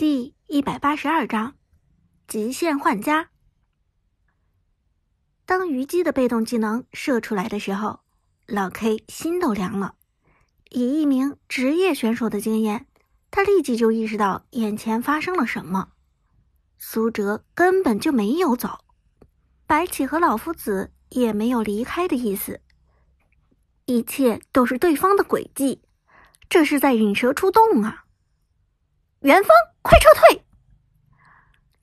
第一百八十二章极限换家。当虞姬的被动技能射出来的时候，老 K 心都凉了。以一名职业选手的经验，他立即就意识到眼前发生了什么。苏哲根本就没有走，白起和老夫子也没有离开的意思，一切都是对方的诡计，这是在引蛇出洞啊！元芳，快撤退！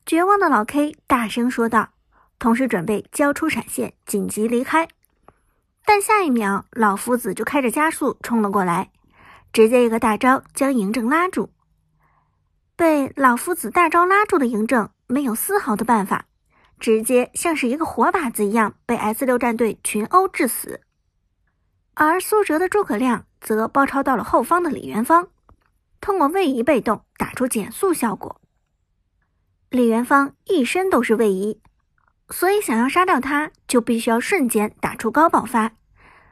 绝望的老 K 大声说道，同时准备交出闪现，紧急离开。但下一秒，老夫子就开着加速冲了过来，直接一个大招将嬴政拉住。被老夫子大招拉住的嬴政没有丝毫的办法，直接像是一个活靶子一样被 S 六战队群殴致死。而苏哲的诸葛亮则包抄到了后方的李元芳。通过位移被动打出减速效果，李元芳一身都是位移，所以想要杀掉他，就必须要瞬间打出高爆发。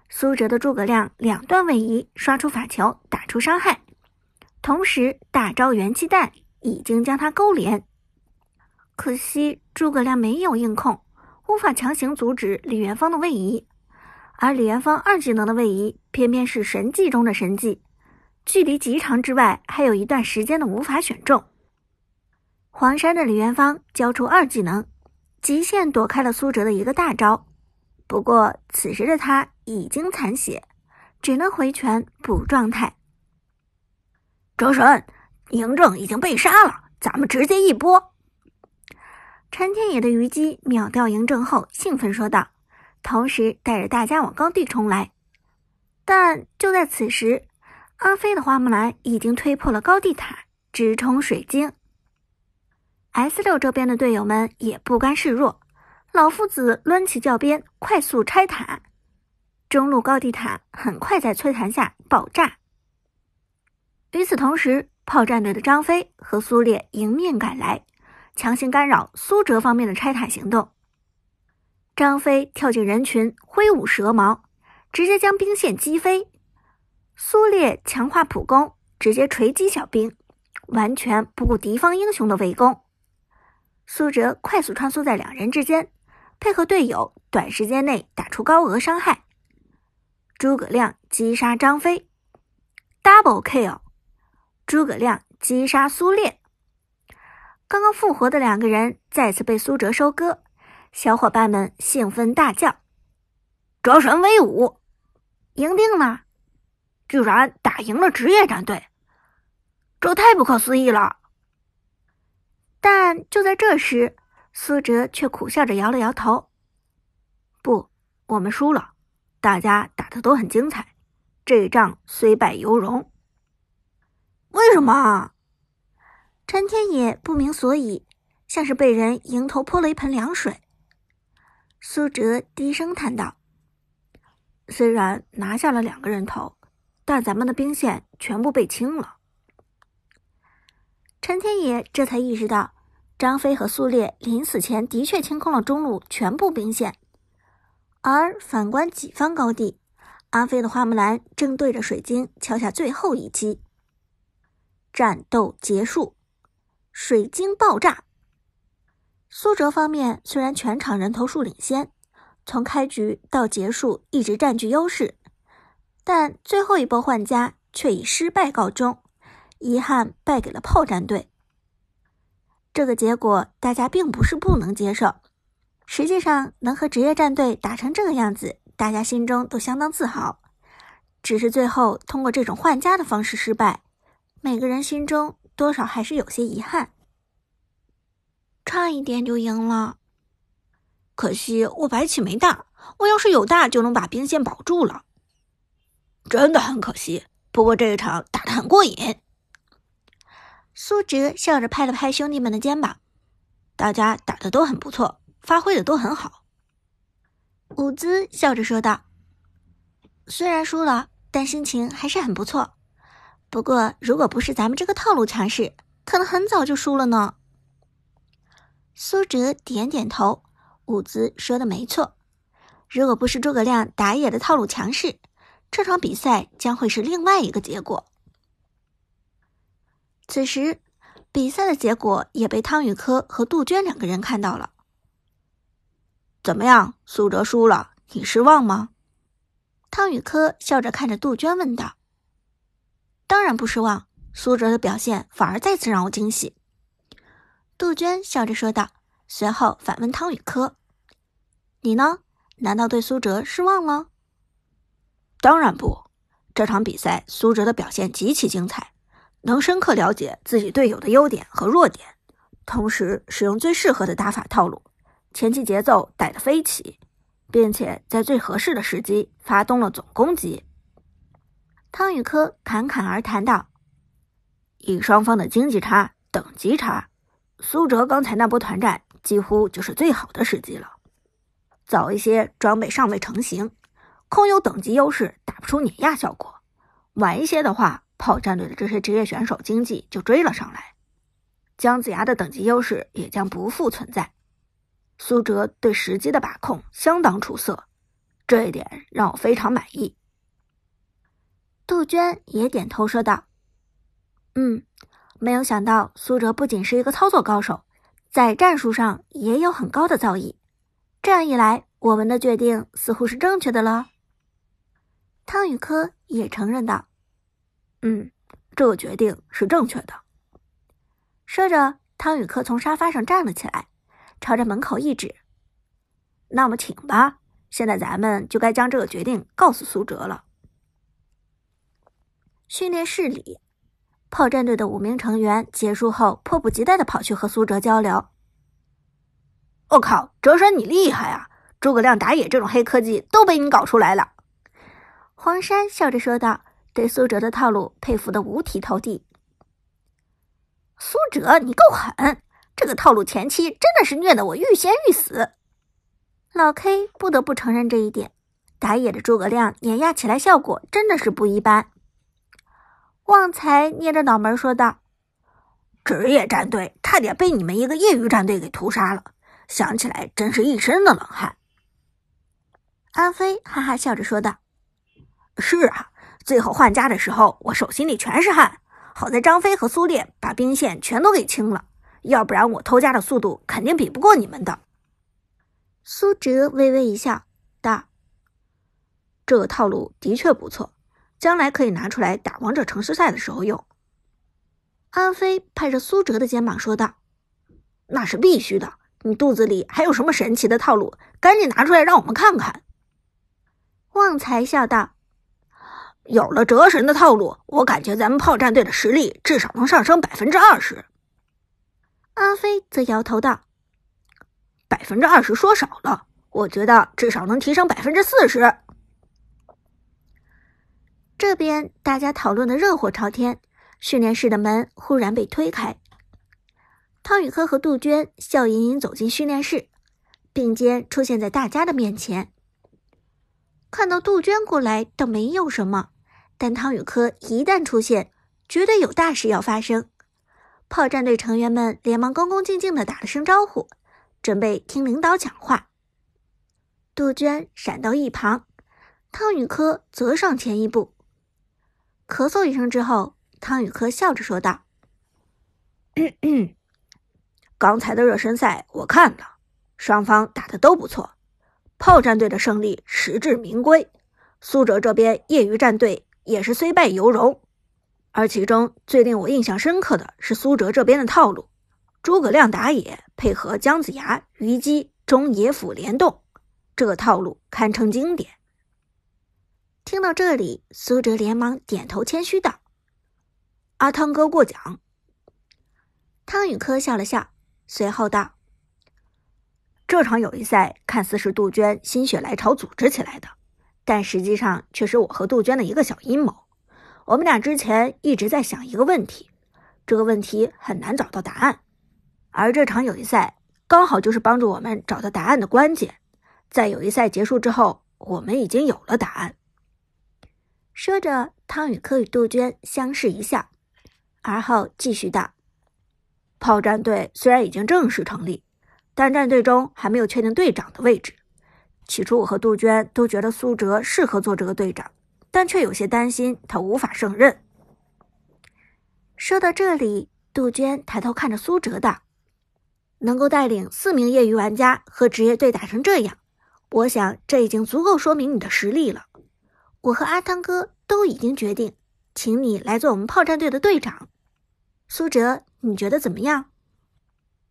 苏哲的诸葛亮两段位移刷出法球打出伤害，同时大招元气弹已经将他勾连。可惜诸葛亮没有硬控，无法强行阻止李元芳的位移，而李元芳二技能的位移偏偏是神技中的神技。距离极长之外，还有一段时间的无法选中。黄山的李元芳交出二技能，极限躲开了苏哲的一个大招。不过此时的他已经残血，只能回拳补状态。周神，嬴政已经被杀了，咱们直接一波。陈天野的虞姬秒掉嬴政后，兴奋说道，同时带着大家往高地冲来。但就在此时。阿飞的花木兰已经推破了高地塔，直冲水晶。S 六这边的队友们也不甘示弱，老夫子抡起教鞭，快速拆塔。中路高地塔很快在摧残下爆炸。与此同时，炮战队的张飞和苏烈迎面赶来，强行干扰苏哲方面的拆塔行动。张飞跳进人群，挥舞蛇矛，直接将兵线击飞。苏烈强化普攻，直接锤击小兵，完全不顾敌方英雄的围攻。苏哲快速穿梭在两人之间，配合队友，短时间内打出高额伤害。诸葛亮击杀张飞，double kill。诸葛亮击杀苏烈。刚刚复活的两个人再次被苏哲收割，小伙伴们兴奋大叫：“折神威武，赢定了！”居然打赢了职业战队，这太不可思议了！但就在这时，苏哲却苦笑着摇了摇头：“不，我们输了。大家打的都很精彩，这一仗虽败犹荣。为什么？”陈天野不明所以，像是被人迎头泼了一盆凉水。苏哲低声叹道：“虽然拿下了两个人头。”但咱们的兵线全部被清了。陈天野这才意识到，张飞和苏烈临死前的确清空了中路全部兵线，而反观己方高地，阿飞的花木兰正对着水晶敲下最后一击。战斗结束，水晶爆炸。苏哲方面虽然全场人头数领先，从开局到结束一直占据优势。但最后一波换家却以失败告终，遗憾败给了炮战队。这个结果大家并不是不能接受，实际上能和职业战队打成这个样子，大家心中都相当自豪。只是最后通过这种换家的方式失败，每个人心中多少还是有些遗憾。差一点就赢了，可惜我白起没大，我要是有大就能把兵线保住了。真的很可惜，不过这一场打得很过瘾。苏哲笑着拍了拍兄弟们的肩膀，大家打的都很不错，发挥的都很好。伍兹笑着说道：“虽然输了，但心情还是很不错。不过，如果不是咱们这个套路强势，可能很早就输了呢。”苏哲点点头，伍兹说的没错，如果不是诸葛亮打野的套路强势。这场比赛将会是另外一个结果。此时，比赛的结果也被汤宇科和杜鹃两个人看到了。怎么样，苏哲输了，你失望吗？汤宇科笑着看着杜鹃问道。当然不失望，苏哲的表现反而再次让我惊喜。杜鹃笑着说道，随后反问汤宇科：“你呢？难道对苏哲失望了？”当然不，这场比赛苏哲的表现极其精彩。能深刻了解自己队友的优点和弱点，同时使用最适合的打法套路，前期节奏带得飞起，并且在最合适的时机发动了总攻击。汤宇科侃侃而谈道：“以双方的经济差、等级差，苏哲刚才那波团战几乎就是最好的时机了。早一些装备尚未成型，空有等级优势打不出碾压效果；晚一些的话。”炮战队的这些职业选手经济就追了上来，姜子牙的等级优势也将不复存在。苏哲对时机的把控相当出色，这一点让我非常满意。杜鹃也点头说道：“嗯，没有想到苏哲不仅是一个操作高手，在战术上也有很高的造诣。这样一来，我们的决定似乎是正确的了。”汤宇科也承认道。嗯，这个决定是正确的。说着，汤宇科从沙发上站了起来，朝着门口一指：“那么，请吧。现在咱们就该将这个决定告诉苏哲了。”训练室里，炮战队的五名成员结束后，迫不及待的跑去和苏哲交流。“我靠，哲神你厉害啊！诸葛亮打野这种黑科技都被你搞出来了。”黄山笑着说道。对苏哲的套路佩服的五体投地。苏哲，你够狠！这个套路前期真的是虐得我欲仙欲死。老 K 不得不承认这一点，打野的诸葛亮碾压起来效果真的是不一般。旺财捏着脑门说道：“职业战队差点被你们一个业余战队给屠杀了，想起来真是一身的冷汗。”阿飞哈哈笑着说道：“是啊。”最后换家的时候，我手心里全是汗。好在张飞和苏烈把兵线全都给清了，要不然我偷家的速度肯定比不过你们的。苏哲微微一笑，道：“这个套路的确不错，将来可以拿出来打王者城市赛的时候用。”阿飞拍着苏哲的肩膀说道：“那是必须的。你肚子里还有什么神奇的套路？赶紧拿出来让我们看看。”旺财笑道。有了哲神的套路，我感觉咱们炮战队的实力至少能上升百分之二十。阿飞则摇头道：“百分之二十说少了，我觉得至少能提升百分之四十。”这边大家讨论的热火朝天，训练室的门忽然被推开，汤宇科和杜鹃笑盈盈走进训练室，并肩出现在大家的面前。看到杜鹃过来，倒没有什么。但汤宇科一旦出现，绝对有大事要发生。炮战队成员们连忙恭恭敬敬的打了声招呼，准备听领导讲话。杜鹃闪到一旁，汤宇科则上前一步，咳嗽一声之后，汤宇科笑着说道：“ 刚才的热身赛我看了，双方打的都不错，炮战队的胜利实至名归。苏哲这边业余战队。”也是虽败犹荣，而其中最令我印象深刻的是苏哲这边的套路：诸葛亮打野配合姜子牙、虞姬中野辅联动，这个套路堪称经典。听到这里，苏哲连忙点头谦虚道：“阿汤哥过奖。”汤宇科笑了笑，随后道：“这场友谊赛看似是杜鹃心血来潮组织起来的。”但实际上却是我和杜鹃的一个小阴谋。我们俩之前一直在想一个问题，这个问题很难找到答案，而这场友谊赛刚好就是帮助我们找到答案的关键。在友谊赛结束之后，我们已经有了答案。说着，汤宇科与杜鹃相视一笑，而后继续道：“炮战队虽然已经正式成立，但战队中还没有确定队长的位置。”起初，我和杜鹃都觉得苏哲适合做这个队长，但却有些担心他无法胜任。说到这里，杜鹃抬头看着苏哲道：“能够带领四名业余玩家和职业队打成这样，我想这已经足够说明你的实力了。我和阿汤哥都已经决定，请你来做我们炮战队的队长。苏哲，你觉得怎么样？”